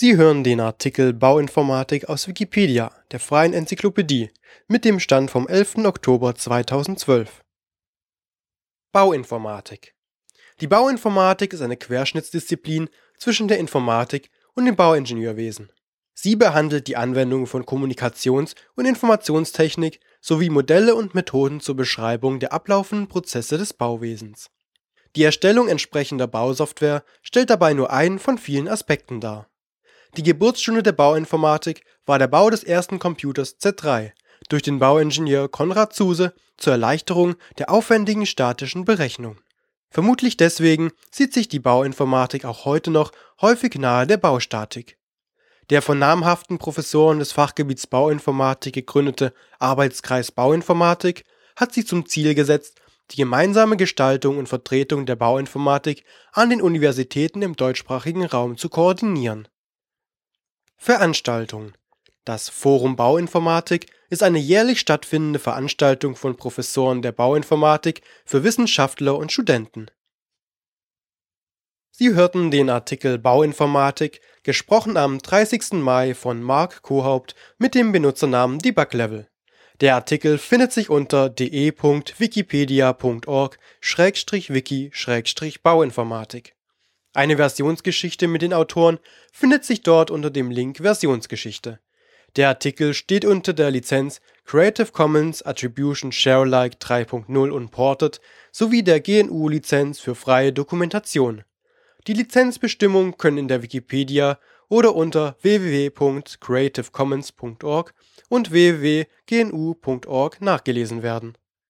Sie hören den Artikel Bauinformatik aus Wikipedia, der freien Enzyklopädie. Mit dem Stand vom 11. Oktober 2012. Bauinformatik Die Bauinformatik ist eine Querschnittsdisziplin zwischen der Informatik und dem Bauingenieurwesen. Sie behandelt die Anwendung von Kommunikations- und Informationstechnik sowie Modelle und Methoden zur Beschreibung der ablaufenden Prozesse des Bauwesens. Die Erstellung entsprechender Bausoftware stellt dabei nur einen von vielen Aspekten dar. Die Geburtsstunde der Bauinformatik war der Bau des ersten Computers Z3 durch den Bauingenieur Konrad Zuse zur Erleichterung der aufwendigen statischen Berechnung. Vermutlich deswegen sieht sich die Bauinformatik auch heute noch häufig nahe der Baustatik. Der von namhaften Professoren des Fachgebiets Bauinformatik gegründete Arbeitskreis Bauinformatik hat sich zum Ziel gesetzt, die gemeinsame Gestaltung und Vertretung der Bauinformatik an den Universitäten im deutschsprachigen Raum zu koordinieren. Veranstaltung Das Forum Bauinformatik ist eine jährlich stattfindende Veranstaltung von Professoren der Bauinformatik für Wissenschaftler und Studenten. Sie hörten den Artikel Bauinformatik, gesprochen am 30. Mai von Mark Kohaupt mit dem Benutzernamen DebugLevel. Der Artikel findet sich unter de.wikipedia.org-wiki-bauinformatik. Eine Versionsgeschichte mit den Autoren findet sich dort unter dem Link Versionsgeschichte. Der Artikel steht unter der Lizenz Creative Commons Attribution Share Alike 3.0 Unported sowie der GNU-Lizenz für freie Dokumentation. Die Lizenzbestimmungen können in der Wikipedia oder unter www.creativecommons.org und www.gnu.org nachgelesen werden